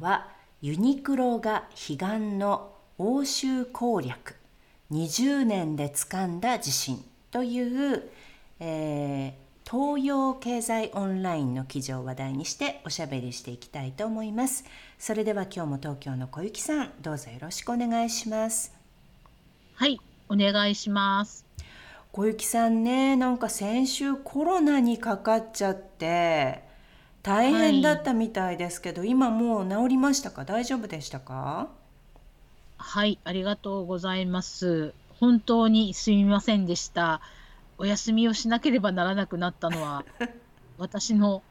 はユニクロが悲願の欧州攻略20年で掴んだ自信という、えー、東洋経済オンラインの記事を話題にしておしゃべりしていきたいと思います。それでは今日も東京の小雪さんどうぞよろしくお願いします。はいお願いします。小雪さんねなんか先週コロナにかかっちゃって大変だったみたいですけど、はい、今もう治りましたか？大丈夫でしたか？はいありがとうございます。本当にすみませんでした。お休みをしなければならなくなったのは 私の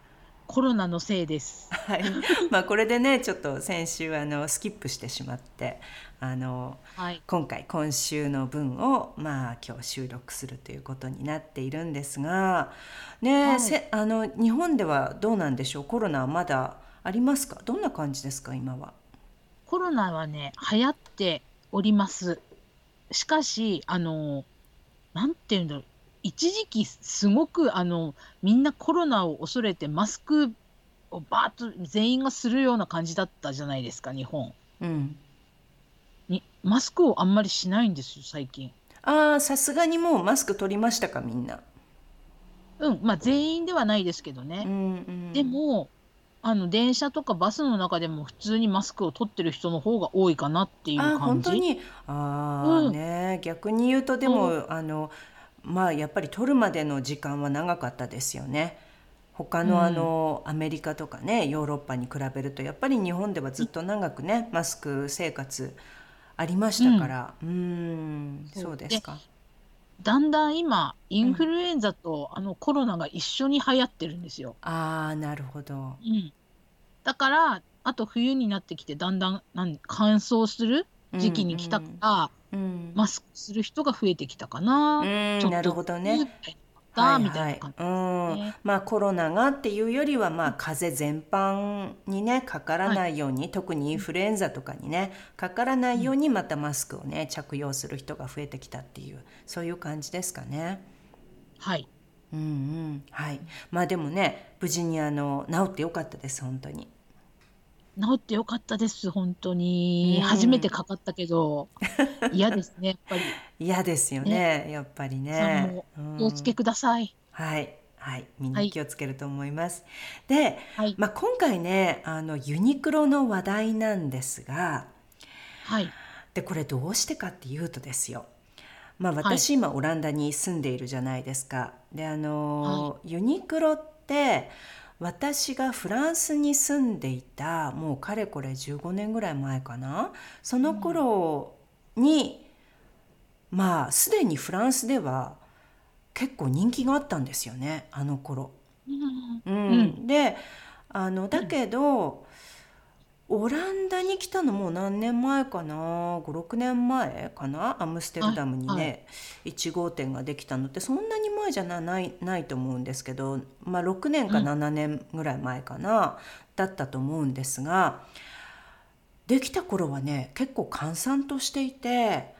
コロナのせいです。はい、まあこれでねちょっと先週あのスキップしてしまってあの、はい、今回今週の分をまあ今日収録するということになっているんですがね、はい、せあの日本ではどうなんでしょう？コロナはまだありますか？どんな感じですか今は？コロナはね流行っております。しかしあのなんていうんだろう一時期すごくあのみんなコロナを恐れてマスクをバーッと全員がするような感じだったじゃないですか日本。うんにマスクをあんまりしないんですよ最近。ああさすがにもうマスク取りましたかみんな。うんまあ全員ではないですけどね。うんうん、でもあの電車とかバスの中でも普通にマスクを取ってる人の方が多いかなっていう感じ。あ本当に？あ、うん、ね逆に言うとでも、うん、あのまあやっぱり取るまでの時間は長かったですよね。他のあの、アメリカとかねヨーロッパに比べるとやっぱり日本ではずっと長くねマスク生活ありましたからうんそうですか。だんだん今インフルエンザと、あのコロナが一緒に流行ってるんですよ。ああなるほど。うん、だからあと冬になってきてだんだんなん乾燥する時期に来たから、うん、マスクする人が増えてきたかな。うん、なるほどね。みたいな感じ、ね、うんまあコロナがっていうよりはまあ風邪全般にねかからないように、はい、特にインフルエンザとかにねかからないようにまたマスクをね着用する人が増えてきたっていうそういう感じですかね。はいうんうんはいまあでもね無事にあの治ってよかったです本当に。治ってよかったです、本当に。初めてかかったけど、嫌ですね、やっぱり。嫌ですよね、ねやっぱりね。気をつけください。はい。はい、みんな気をつけると思います。はい、で、はい、まあ、今回ねあのユニクロの話題なんですが、はい、でこれどうしてかっていうとですよ、まあ、私、今オランダに住んでいるじゃないですか。であの、ユニクロって私がフランスに住んでいたもうかれこれ15年ぐらい前かな。その頃に、うん、まあすでにフランスでは結構人気があったんですよねあの頃。うん、うん、であのだけど、オランダに来たのもう何年前かな？56年前かな？アムステルダムにね、はいはい、1号店ができたのってそんなに前じゃないないと思うんですけど、まあ、6年か7年ぐらい前かな、うん、だったと思うんですができた頃はね結構閑散としていて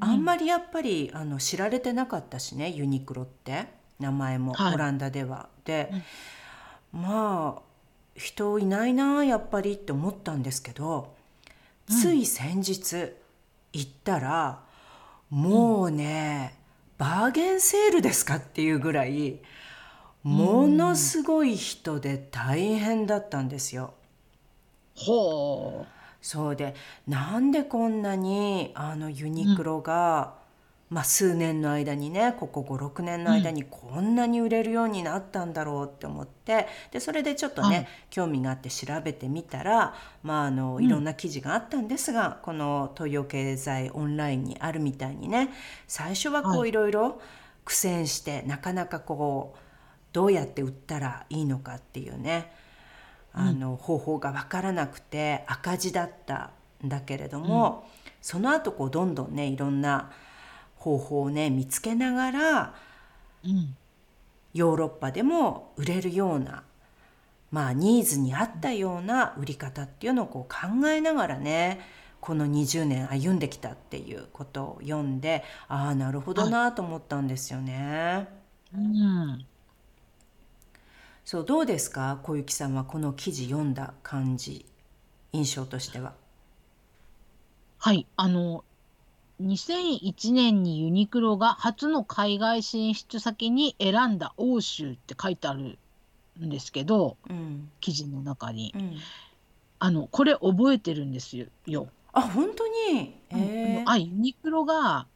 あんまりやっぱり、あの知られてなかったしねユニクロって名前も、オランダでは。で、まあ人いないなやっぱりって思ったんですけど、つい先日行ったらもうね、バーゲンセールですかっていうぐらいものすごい人で大変だったんですよ。ほう。そうでなんでこんなにあのユニクロが、まあ、数年の間にねここ56年の間にこんなに売れるようになったんだろうって思ってでそれでちょっとね、はい、興味があって調べてみたら、まあ、あのいろんな記事があったんですが、うん、この東洋経済オンラインにあるみたいにね最初はこうい。ろいろ苦戦してなかなかこうどうやって売ったらいいのかっていうねあの方法が分からなくて赤字だったんだけれども、うん、その後こうどんどんねいろんな方法をね見つけながら、うん、ヨーロッパでも売れるようなまあニーズに合ったような売り方っていうのをこう考えながらねこの20年歩んできたっていうことを読んでああなるほどなと思ったんですよね。うん、そうどうですか？小雪さんはこの記事読んだ感じ印象としては。はいあの2001年にユニクロが初の海外進出先に選んだ欧州って書いてあるんですけど、うん、記事の中に、うん、あのこれ覚えてるんですよ。あ本当に、えー、あユニクロが、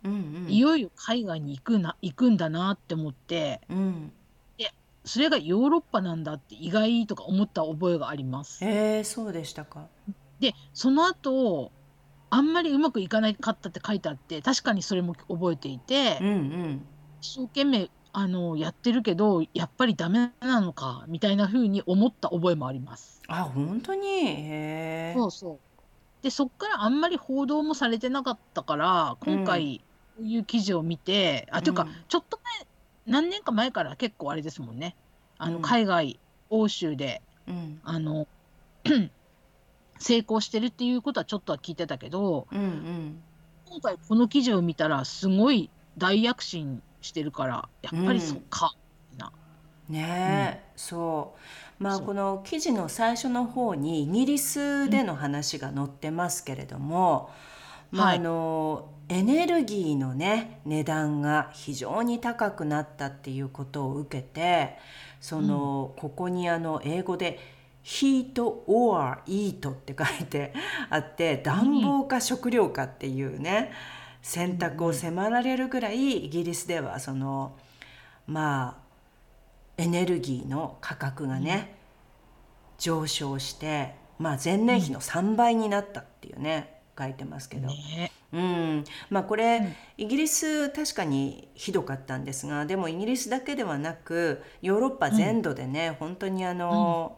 いよいよ海外に行くな行くんだなって思って、うん、でそれがヨーロッパなんだって意外とか思った覚えがあります。えー、そうでしたか。でその後あんまりうまくいかなかったって書いてあって確かにそれも覚えていて、うんうん、一生懸命あのやってるけどやっぱりダメなのかみたいな風に思った覚えもあります。あ本当に？へそうそう。でそっからあんまり報道もされてなかったから今回こういう記事を見て、うん、あというか、ちょっと前何年か前から結構あれですもんね。あの、海外欧州で、うん、あの成功してるっていうことはちょっとは聞いてたけど、うんうん、今回この記事を見たらすごい大躍進してるからやっぱりそっか、うん、ねえ、うん、そう。まあこの記事の最初の方にイギリスでの話が載ってますけれども、うん、まああの、はい、エネルギーのね値段が非常に高くなったっていうことを受けてその、ここにあの英語で「ヒート or eat って書いてあって暖房か食料かっていうね、選択を迫られるぐらいイギリスではそのまあエネルギーの価格がね、上昇して、まあ、前年比の3倍になったっていうね書いてますけど、ね、うん。まあこれ、うん、イギリス確かにひどかったんですがでもイギリスだけではなくヨーロッパ全土でね、うん、本当にあの、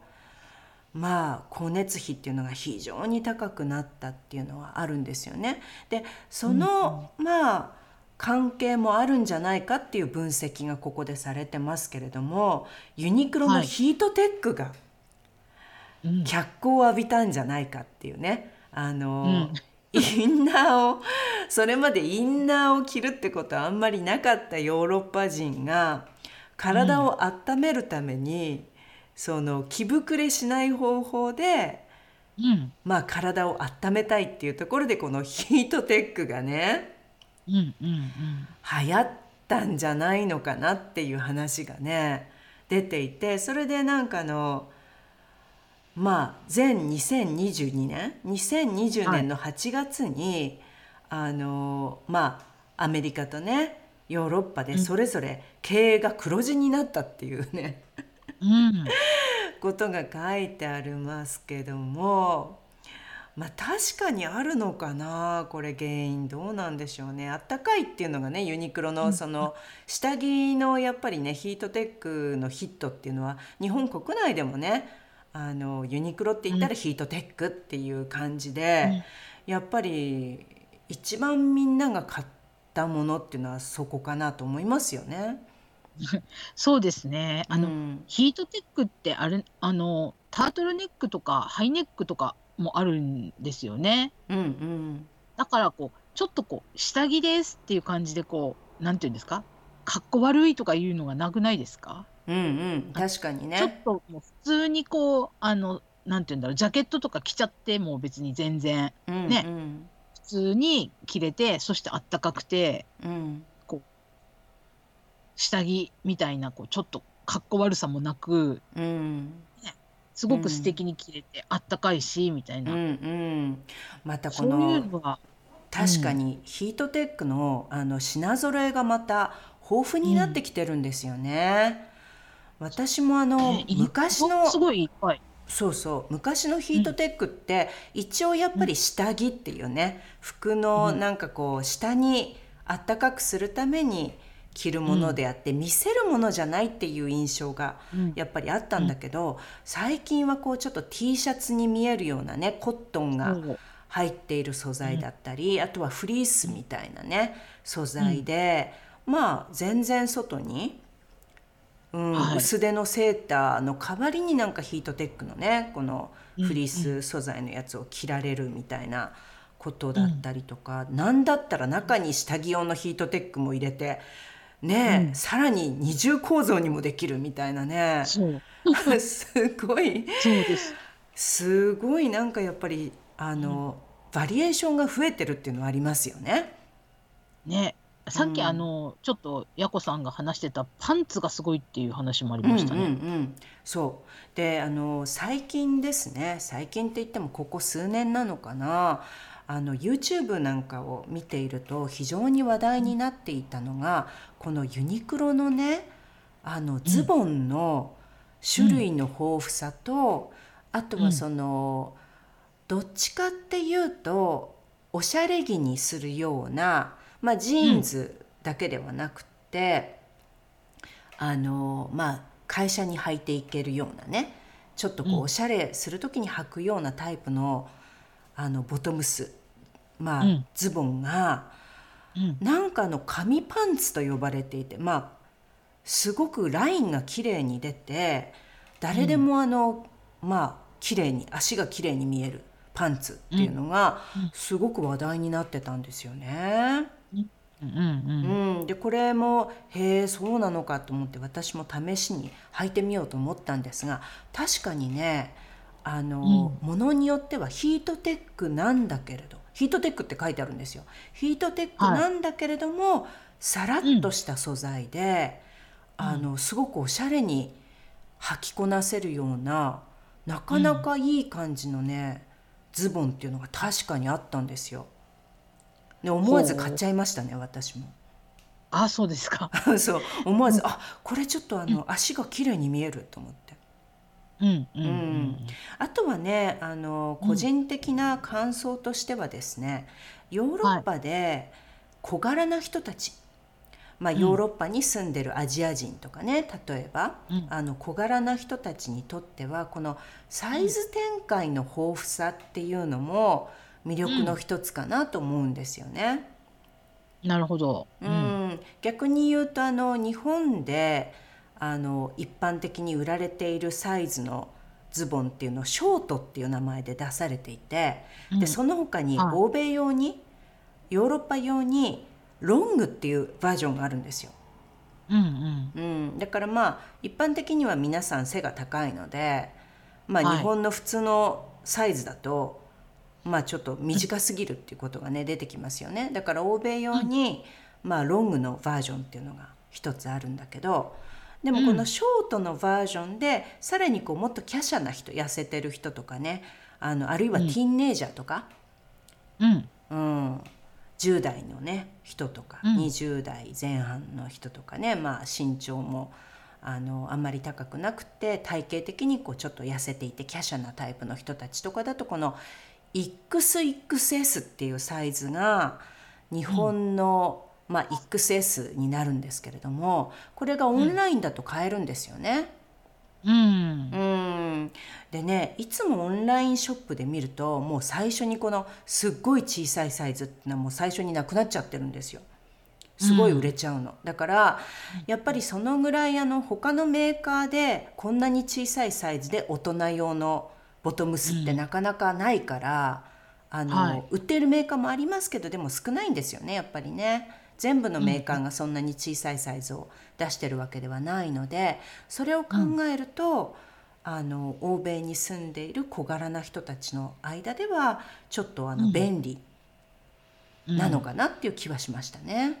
うんまあ光熱費っていうのが非常に高くなったっていうのはあるんですよね。でその、うん、まあ関係もあるんじゃないかっていう分析がここでされてますけれどもユニクロのヒートテックが脚光を浴びたんじゃないかっていうね。あの、うん、インナーをそれまでインナーを着るってことはあんまりなかったヨーロッパ人が体を温めるために、その気膨れしない方法で、うん、まあ体を温めたいっていうところでこのヒートテックがね、うんうんうん、流行ったんじゃないのかなっていう話がね出ていてそれでなんかのまあ前2022年2020年の8月に、はい、あのまあアメリカとねヨーロッパでそれぞれ経営が黒字になったっていうね、うん、ことが書いてありますけどもまあ確かにあるのかなこれ原因どうなんでしょうね。あったかいっていうのがねユニクロのその下着のやっぱりねヒートテックのヒットっていうのは日本国内でもねあのユニクロって言ったらヒートテックっていう感じで、やっぱり一番みんなが買ったものっていうのはそこかなと思いますよね。そうですね。あの、うん。ヒートテックってあれ、あの、タートルネックとかハイネックとかもあるんですよね。うんうん。だからこう、ちょっとこう、下着ですっていう感じでこう、なんていうんですか、かっこ悪いとかいうのがなくないですか？うんうん、確かにちょっともう普通にこう、あの、なんていうんだろう、ジャケットとか着ちゃっても別に全然、うんね、普通に着れて、そしてあったかくてうん。下着みたいなこうちょっとかっこ悪さもなく、うん、ね、すごく素敵に着れて、あったかいしみたいな、うんうん、またこの確かにヒートテックのあの品揃えがまた豊富になってきてるんですよね。私もあの、えー、昔のすごいいっぱい。そうそう昔のヒートテックって、一応やっぱり下着っていうね、服のなんかこう下にあったかくするために着るものであって、見せるものじゃないっていう印象がうん。やっぱりあったんだけど、最近はこうちょっと T シャツに見えるようなねコットンが入っている素材だったり、あとはフリースみたいなね素材で、まあ全然外に、うんはい。薄手のセーターの代わりになんかヒートテックのねこのフリース素材のやつを着られるみたいなことだったりとか、なんだったら中に下着用のヒートテックも入れてねえ、さらに二重構造にもできるみたいなね。すごい。そうです。すごいなんかやっぱりあの、バリエーションが増えてるっていうのはありますよね。ね。さっきうん。あのちょっとやこさんが話してたパンツがすごいっていう話もありましたうんうんうね。ん、そう。であの最近ですね。最近って言ってもここ数年なのかなあの YouTube なんかを見ていると非常に話題になっていたのがこのユニクロのねあのズボンの種類の豊富さと、あとはその、どっちかっていうとおしゃれ着にするような、まあ、ジーンズだけではなくって、あのまあ会社に履いていけるようなねちょっとこうん。うおしゃれする時に履くようなタイプのあのボトムス、まあうん。ズボンがうん。なんかあの紙パンツと呼ばれていてまあすごくラインが綺麗に出て誰でもあの、まあ綺麗に足が綺麗に見えるパンツっていうのがすごく話題になってたんですよね。うん。うん。うん、でこれもへえそうなのかと思って私も試しに履いてみようと思ったんですが確かにねあの、ものによってはヒートテックなんだけれどヒートテックって書いてあるんですよ。ヒートテックなんだけれども、さらっとした素材で、あのすごくおしゃれに履きこなせるようななかなかいい感じのね、ズボンっていうのが確かにあったんですよ。で思わず買っちゃいましたね私も。あそうですか。そう思わず、あこれちょっとあの、足が綺麗に見えると思ってうんうんううん。んあとはねあの個人的な感想としてはですね、ヨーロッパで小柄な人たち、まあ、ヨーロッパに住んでるアジア人とかね例えば、うん。あの小柄な人たちにとってはこのサイズ展開の豊富さっていうのも魅力の一つかなと思うんですよね。なるほど。ううんん、逆に言うとあの日本であの一般的に売られているサイズのズボンっていうのをショートっていう名前で出されていて、うん。でその他にはい。欧米用にヨーロッパ用にロングっていうバージョンがあるんですよ。うんうん。うん、だからまあ一般的には皆さん背が高いので、まあ、はい。日本の普通のサイズだと、まあちょっと短すぎるっていうことがね出てきますよね。だから欧米用に、まあロングのバージョンっていうのが一つあるんだけどでもこのショートのバージョンでさらにこうもっと華奢な人痩せてる人とかね。あのあるいはティーンネイジャーとか、うん。うん、10代のね人とか、うん。20代前半の人とかね、まあ、身長もあのあんまり高くなくて体型的にこうちょっと痩せていて華奢なタイプの人たちとかだとこの XXS っていうサイズが日本の、まあ、XS になるんですけれどもこれがオンラインだと買えるんですよね。うん。うん。でねいつもオンラインショップで見るともう最初にこのすっごい小さいサイズってのはもう最初になくなっちゃってるんですよ。すごい売れちゃうの、だからやっぱりそのぐらいあの他のメーカーでこんなに小さいサイズで大人用のボトムスってなかなかないから、あのはい。売ってるメーカーもありますけどでも少ないんですよねやっぱりね。全部のメーカーがそんなに小さいサイズを出してるわけではないのでそれを考えると、あの欧米に住んでいる小柄な人たちの間ではちょっとあのうん便利うんなのかなっていう気はしましたね。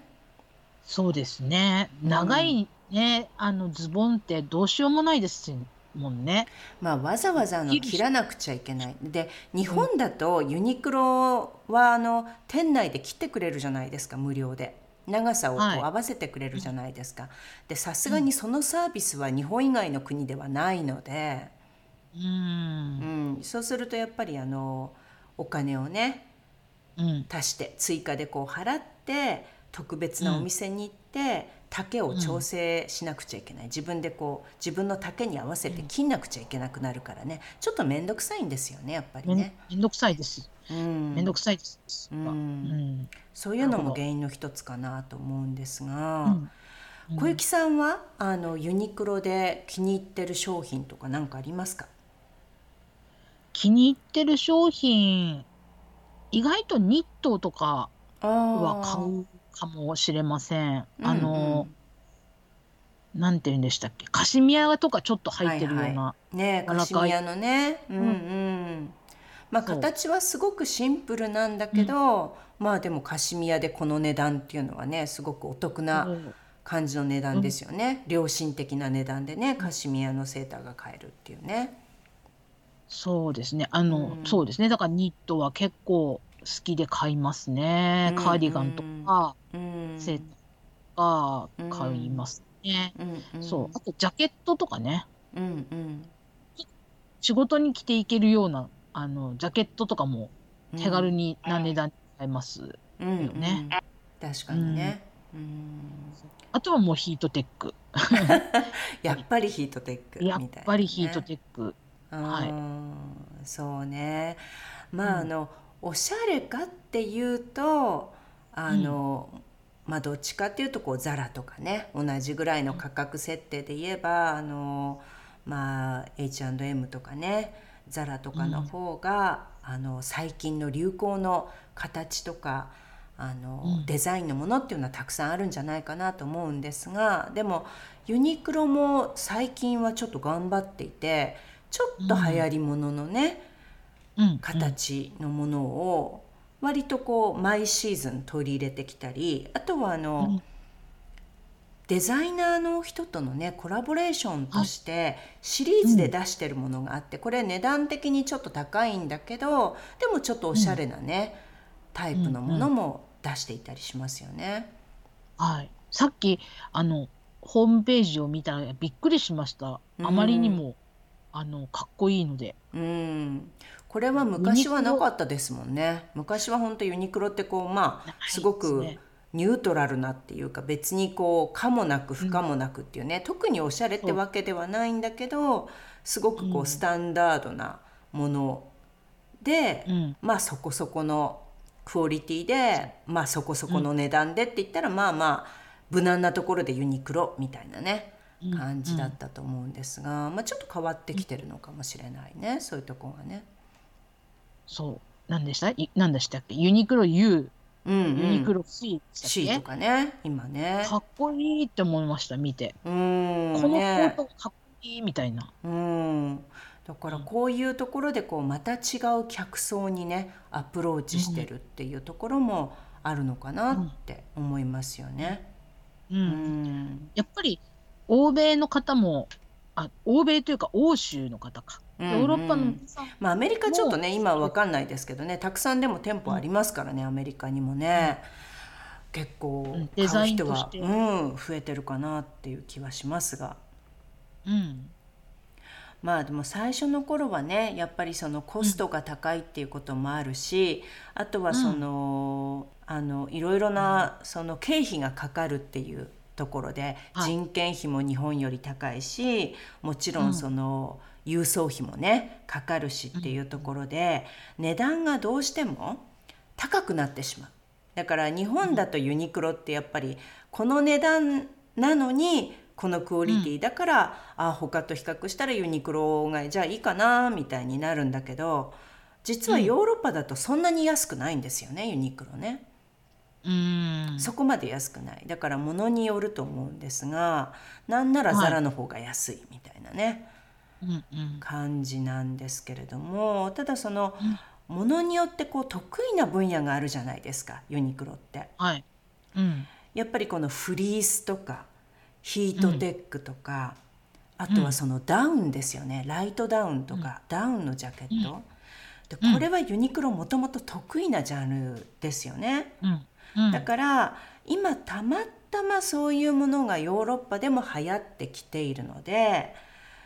そうですね。長いね、あのズボンってどうしようもないですもんね。まあ、わざわざあの切らなくちゃいけないで日本だとユニクロはあの店内で切ってくれるじゃないですか無料で長さをこうはい。合わせてくれるじゃないですか、でさすがにそのサービスは日本以外の国ではないので、うん。う。ん、そうするとやっぱりあのお金をねうん。足して追加でこう払って特別なお店に行って丈を調整しなくちゃいけない、自分でこう自分の丈に合わせて切んなくちゃいけなくなるからね。ちょっと面倒くさいんですよねやっぱりね。めんどくさいです。うん。めんどくさいです。ううん。ん。そういうのも原因の一つかなと思うんですが、うん。小雪さんはあのユニクロで気に入ってる商品とか何かありますか？気に入ってる商品、意外とニットとかはは買うかもしれません。うんあの、なんて言うんでしたっけ、カシミヤとかちょっと入ってるような。ねえカ柔らかいシミヤのね。うんうん。まあ形はすごくシンプルなんだけど、まあでもカシミヤでこの値段っていうのはねすごくお得な感じの値段ですよね、良心的な値段でねカシミヤのセーターが買えるっていうね。そうですね。あの、うん。そうですね。だからニットは結構好きで買いますね。うん。カーディガンとか、うん。セーターとか買いますね。そう。あとジャケットとかね。うん。うん。仕事に着ていけるような、あの、ジャケットとかも手軽にな値段に買えます。よね。確かにね、うん。あとはもうヒートテック。やっぱりヒートテックみたいやっぱりヒートテック。はい。うんそうね。まあ、うん。あのおしゃれかっていうとあの、まあどっちかっていうとこうザラとかね同じぐらいの価格設定で言えばあのまあ H&M とかねザラとかの方が、あの最近の流行の形とかあの、うんデザインのものっていうのはたくさんあるんじゃないかなと思うんですがでもユニクロも最近はちょっと頑張っていてちょっと流行りもののね、うん。形のものを割とこう毎シーズン取り入れてきたりあとはあの、うんデザイナーの人とのねコラボレーションとしてシリーズで出してるものがあって、これ値段的にちょっと高いんだけどでもちょっとおしゃれなね、タイプのものも出していたりしますよね。はい。さっき、あの、ホームページを見たらびっくりしました。うんあまりにも、あの、かっこいいので。うん、これは昔はなかったですもんね。昔は本当ユニクロってこうまあすごくニュートラルなっていうか別にこう可もなく不可もなくっていうね、特におしゃれってわけではないんだけどすごくこううんスタンダードなもので、うん。まあそこそこのクオリティでまあそこそこの値段でって言ったら、まあまあ無難なところでユニクロみたいなねうん感じだったと思うんですが、まあ、ちょっと変わってきてるのかもしれないね、そういうとこがね。そう。何でした？い何でしたっけ？ユニクロ U、うんうん、ユニクロ C で C とかね今ねけ。かっこいいって思いました、見て。うんこのコーねトかっこいいみたいな。うんだからこういうところでこうまた違う客層にねアプローチしてるっていうところもあるのかなって思いますよね。う。うんんやっぱり、欧米の方も、あ、欧米というか欧州の方か。ヨーロッパの。まあアメリカちょっとね今は分かんないですけどね。たくさんでも店舗ありますからね、アメリカにもね、結構うん買デザう人は、インとして。うん、増えてるかなっていう気はしますが。うん。まあでも最初の頃はねやっぱりそのコストが高いっていうこともあるし、あとはその,、あのいろいろなその経費がかかるっていうところで、はい。人件費も日本より高いしもちろんその、郵送費もねかかるしっていうところで、値段がどうしても高くなってしまう。だから日本だとユニクロってやっぱりこの値段なのにこのクオリティだから、あ他と比較したらユニクロがじゃあいいかなみたいになるんだけど実はヨーロッパだとそんなに安くないんですよね、ユニクロね。うん。そこまで安くないだから物によると思うんですがなんならザラの方が安いみたいなね、うんうん。感じなんですけれどもただその、ものによってこう得意な分野があるじゃないですかユニクロって。はい。うん。やっぱりこのフリースとかヒートテックとか、あとはそのダウンですよねライトダウンとか、ダウンのジャケット、でこれはユニクロもともと得意なジャンルですよね。だから今たまたまそういうものがヨーロッパでも流行ってきているので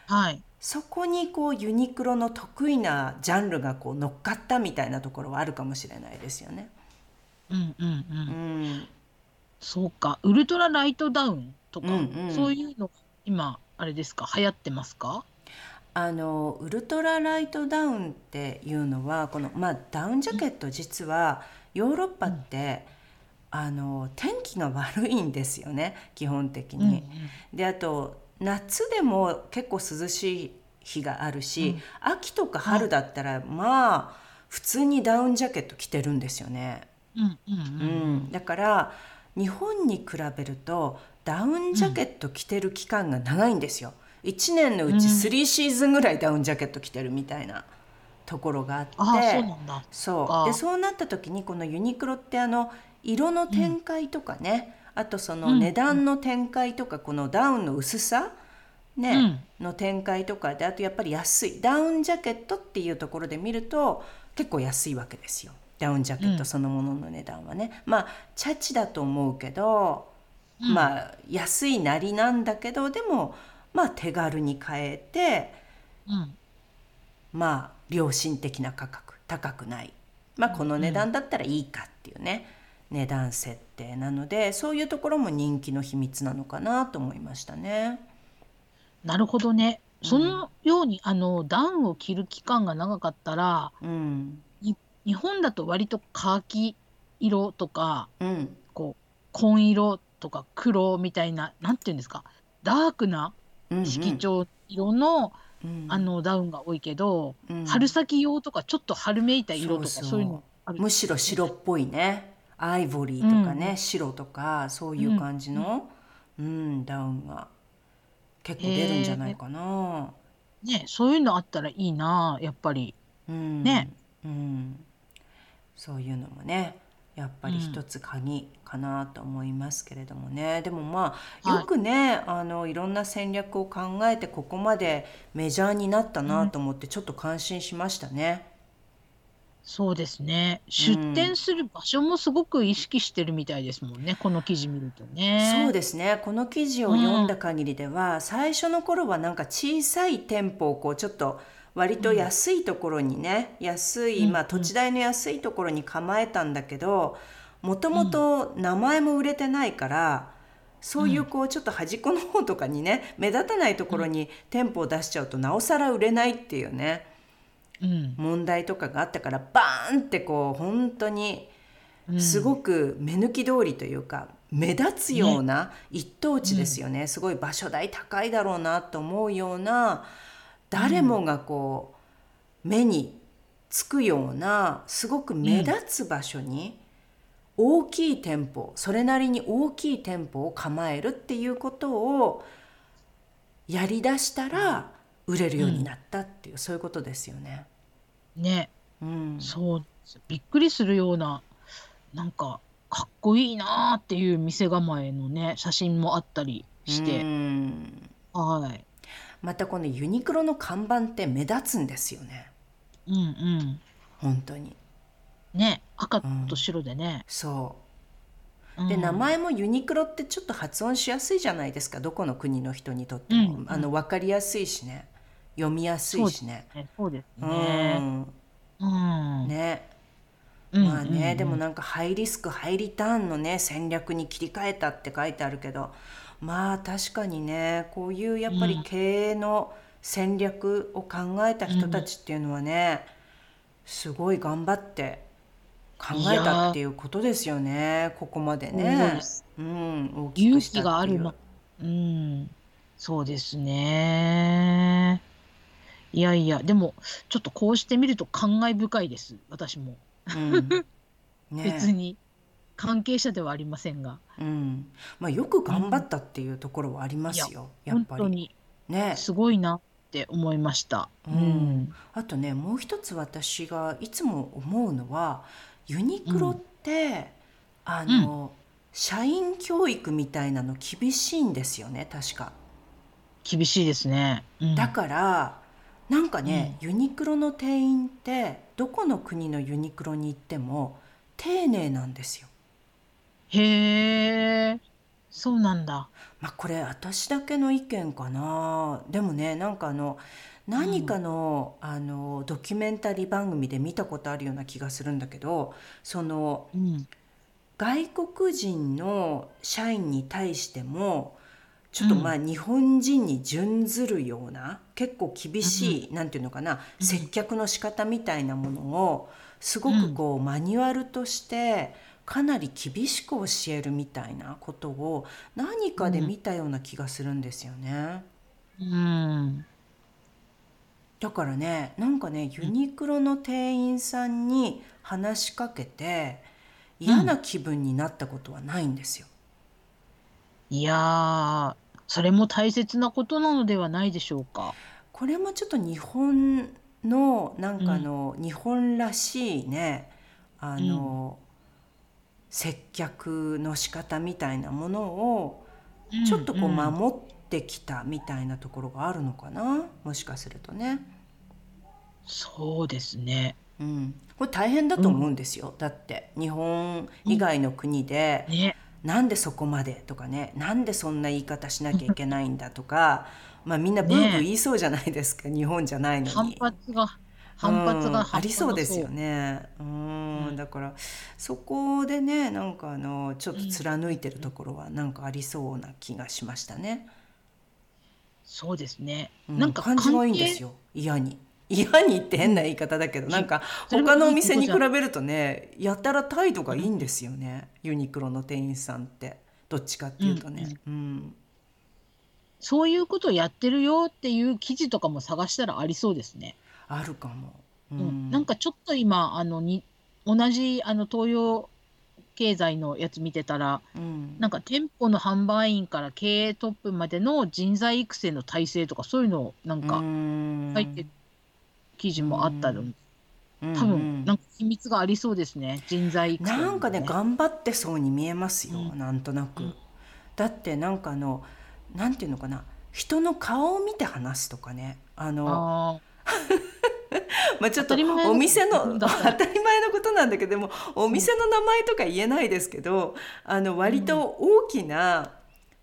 はい。そこにこうユニクロの得意なジャンルがこう乗っかったみたいなところはあるかもしれないですよね。うんうんう。うんん、そうか、ウルトラライトダウンとか、うんうんそういうの今あれですか、流行ってますか？あのウルトラライトダウンっていうのはこの、まあ、ダウンジャケット実はヨーロッパって、あの天気が悪いんですよね基本的に。であと夏でも結構涼しい日があるし、秋とか春だったら、まあ普通にダウンジャケット着てるんですよね。うんうんううん。ん、だから日本に比べるとダウンジャケット着てる期間が長いんですよ。1年のうちうん。3シーズンぐらいダウンジャケット着てるみたいなところがあって、そうなんだ。そうか。でそうなった時にこのユニクロってあの色の展開とかね、あとそのうん。値段の展開とかこのダウンの薄さ、ねの展開とかであとやっぱり安い。ダウンジャケットっていうところで見ると結構安いわけですよ。ダウンジャケットそのものの値段はね、まあチャチだと思うけど、うん。まあ安いなりなんだけどでもまあ手軽に買えてうん。まあ良心的な価格高くない、まあ、この値段だったらいいかっていうね、値段設定なのでそういうところも人気の秘密なのかなと思いましたね。なるほどね。そのようにあのダウンを着る期間が長かったら、うん、日本だと割とカーキ色とかうん、こう紺色とか黒みたいななんていうんですか、ダークなうんうん。色調色の、うん。あのダウンが多いけど、うん。春先用とかちょっと春めいた色とかそういうのある。むしろ白っぽいねアイボリーとかね、白とかそういう感じの、うんダウンが結構出るんじゃないかな。ね、そういうのあったらいいな、やっぱり。うん。ね。うん、そういうのもねやっぱり一つ鍵かなと思いますけれどもね、でもまあはい。よくね、あのいろんな戦略を考えてここまでメジャーになったなと思ってちょっと感心しましたね。そうですね。出店する場所もすごく意識してるみたいですもんね、この記事見るとね。そうですね。この記事を読んだ限りでは、最初の頃はなんか小さい店舗をこうちょっと割と安いところにね、安い、うん。まあ、土地代の安いところに構えたんだけどもともと名前も売れてないから、そういうこうちょっと端っこの方とかにね目立たないところに店舗を出しちゃうとなおさら売れないっていうね。うん。問題とかがあったからバーンってこう本当に。うん。すごく目抜き通りというか目立つような一等地ですよね、すごい場所代高いだろうなと思うような誰もがこう目につくようなすごく目立つ場所に大きい店舗それなりに大きい店舗を構えるっていうことをやりだしたら売れるようになったっていう、そういうことですよね。ね、うん、そう。びっくりするような、なんか、かっこいいなーっていう店構えのね、写真もあったりしうて。ん。はい。またこのユニクロの看板って目立つんですよね。うんうん。本当に。ね、赤と白でね。そう。で、うん。名前もユニクロってちょっと発音しやすいじゃないですか。どこの国の人にとっても、うんあの分かりやすいしね読みやすいしねねそうですうね。んうん。ねうんまあね、うんでもなんかハイリスクハイリターンのね戦略に切り替えたって書いてあるけどまあ確かにねこういうやっぱりうん経営の戦略を考えた人たちっていうのはね、すごい頑張って考えたっていうことですよねここまでねうん、大きく勇気があるの。うん。そうですね。いやいや、でも、ちょっとこうしてみると感慨深いです。私も。うん ね別に関係者ではありませんが。うんまあ、よく頑張ったっていうところはありますよ、やっ本ぱり。ねすごいなって思いました。ううんん。あとねもう一つ私がいつも思うのはユニクロって、あの、社員教育みたいなの厳しいんですよね確か。厳しいですね。うんだからなんかね、ユニクロの店員ってどこの国のユニクロに行っても丁寧なんですよ。へえ、そうなんだ。まあこれ私だけの意見かなでもねなんかあの何かの,、あのドキュメンタリー番組で見たことあるような気がするんだけどそのうん。外国人の社員に対してもちょっとまあ日本人に準ずるような、結構厳しい、なんていうのかな、接客の仕方みたいなものをすごくこう、マニュアルとしてかなり厳しく教えるみたいなことを何かで見たような気がするんですよね。うん。だからねなんかねユニクロの店員さんに話しかけて嫌な気分になったことはないんですよ。いやー、それも大切なことなのではないでしょうか？これもちょっと日本のなんかあの、日本らしいねあの、接客の仕方みたいなものをちょっとこううんうん守ってきたみたいなところがあるのかな？もしかするとね。そうですね。うん、これ大変だと思うんですよ、だって日本以外の国で、ね。なんでそこまで？とかねなんでそんな言い方しなきゃいけないんだ？とか、まあ、みんなブーブー言いそうじゃないですか、日本じゃないの反に。発が、反発がうんありそうですよね。ね。うん、うんだからそこでねなんかあのちょっと貫いてるところはなんかありそうな気がしましたね。そうですね。うんなんか感じはいいんですよ。よ嫌に。嫌にって変な言い方だけど、なんか他のお店に比べるとねやたら態度がいいんですよね、ユニクロの店員さんって。どっちかっていうとね。うんそういうことをやってるよっていう記事とかも探したらありそうですね。あるかも。ううん。なんかちょっと今あのに同じあの東洋経済のやつ見てたらうん。なんか店舗の販売員から経営トップまでの人材育成の体制とかそういうのをなんかうん。書いてる記事もあったの、うん。多うん分なんか秘密がありそうですね。人材育成のなんかね頑張ってそうに見えますよ、うん。なんとなく、うん。だってなんかあのなんていうのかな。人の顔を見て話すとかね。あのあ まあちょっとお店の 当たたり前のことなんだけどでもお店の名前とか言えないですけどあの割と大きな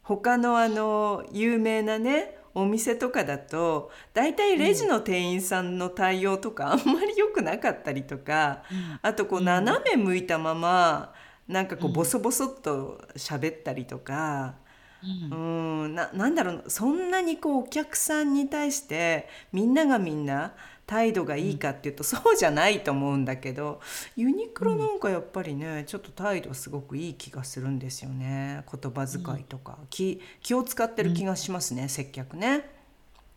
他のあの有名なねお店とかだと大体レジの店員さんの対応とか あんまり良くなかったりとかあとこううん。斜め向いたままなんかこううん。ボソボソっと喋ったりとか。ううんんななんだろうそんなにこうお客さんに対してみんながみんな態度がいいかっていうと、そうじゃないと思うんだけどユニクロなんかやっぱりねちょっと態度すごくいい気がするんですよね。言葉遣いとか、気気を使ってる気がしますね、接客ね。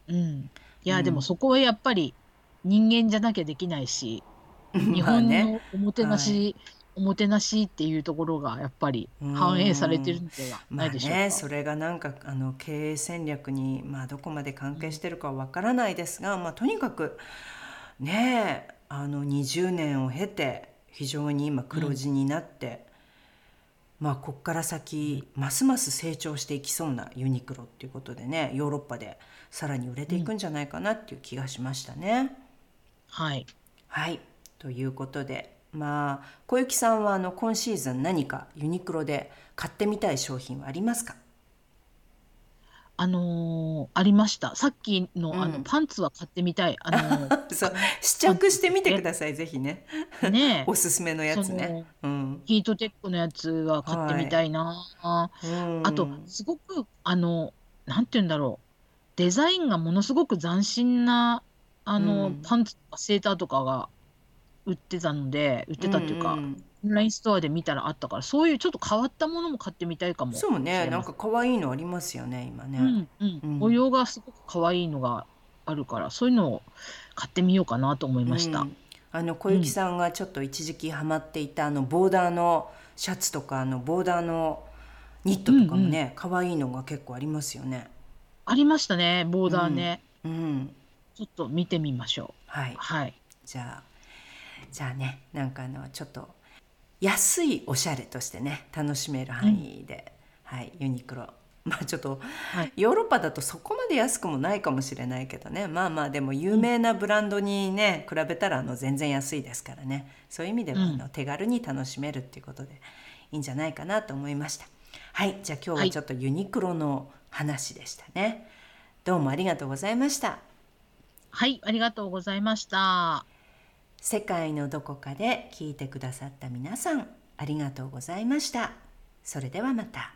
うん、いや、うん。でもそこはやっぱり人間じゃなきゃできないし 日本のおもてなし、おもてなしっていうところがやっぱり反映されてるんではまあないでしょうか。ね、それがなんかあの経営戦略に、まあ、どこまで関係してるかはわからないですが、まあ、とにかくねあの20年を経て非常に今黒字になって、まあここから先ますます成長していきそうなユニクロっていうことでねヨーロッパでさらに売れていくんじゃないかなっていう気がしましたね。はい。はいということでまあ小雪さんはあの今シーズン何かユニクロで買ってみたい商品はありますか？あのーありました。さっきのあうん。のパンツは買ってみたい。あの そう試着してみてくださいぜひね。ーね おすすめのやつね。うん。ヒートテックのやつは買ってみたいな。うんあとすごくあのなんて言うんだろう。デザインがものすごく斬新なあの、うん。パンツとかセーターとかが売ってたので売ってたっていうか、んんオンラインストアで見たらあったからそういうちょっと変わったものも買ってみたいかもそうねなんか可愛いのありますよね今ね。うんうんうん模様がすごく可愛いのがあるからそういうのを買ってみようかなと思いました。うんあの小雪さんがちょっと一時期ハマっていたあのボーダーのシャツとかあのボーダーのニットとかもね可愛いのが結構ありますよね。ありましたねボーダーね、うんちょっと見てみましょう。はいはい。じゃあじゃあねなんかあのちょっと安いおしゃれとしてね楽しめる範囲で、はいユニクロ。まあちょっと、はい。ヨーロッパだとそこまで安くもないかもしれないけどね。まあまあでも有名なブランドにね、比べたらあの全然安いですからね。そういう意味ではあの、手軽に楽しめるっていうことでいいんじゃないかなと思いました。はいじゃあ今日はちょっとユニクロの話でしたね、どうもありがとうございました。はい、ありがとうございました。世界のどこかで聞いてくださった皆さんありがとうございました。それではまた。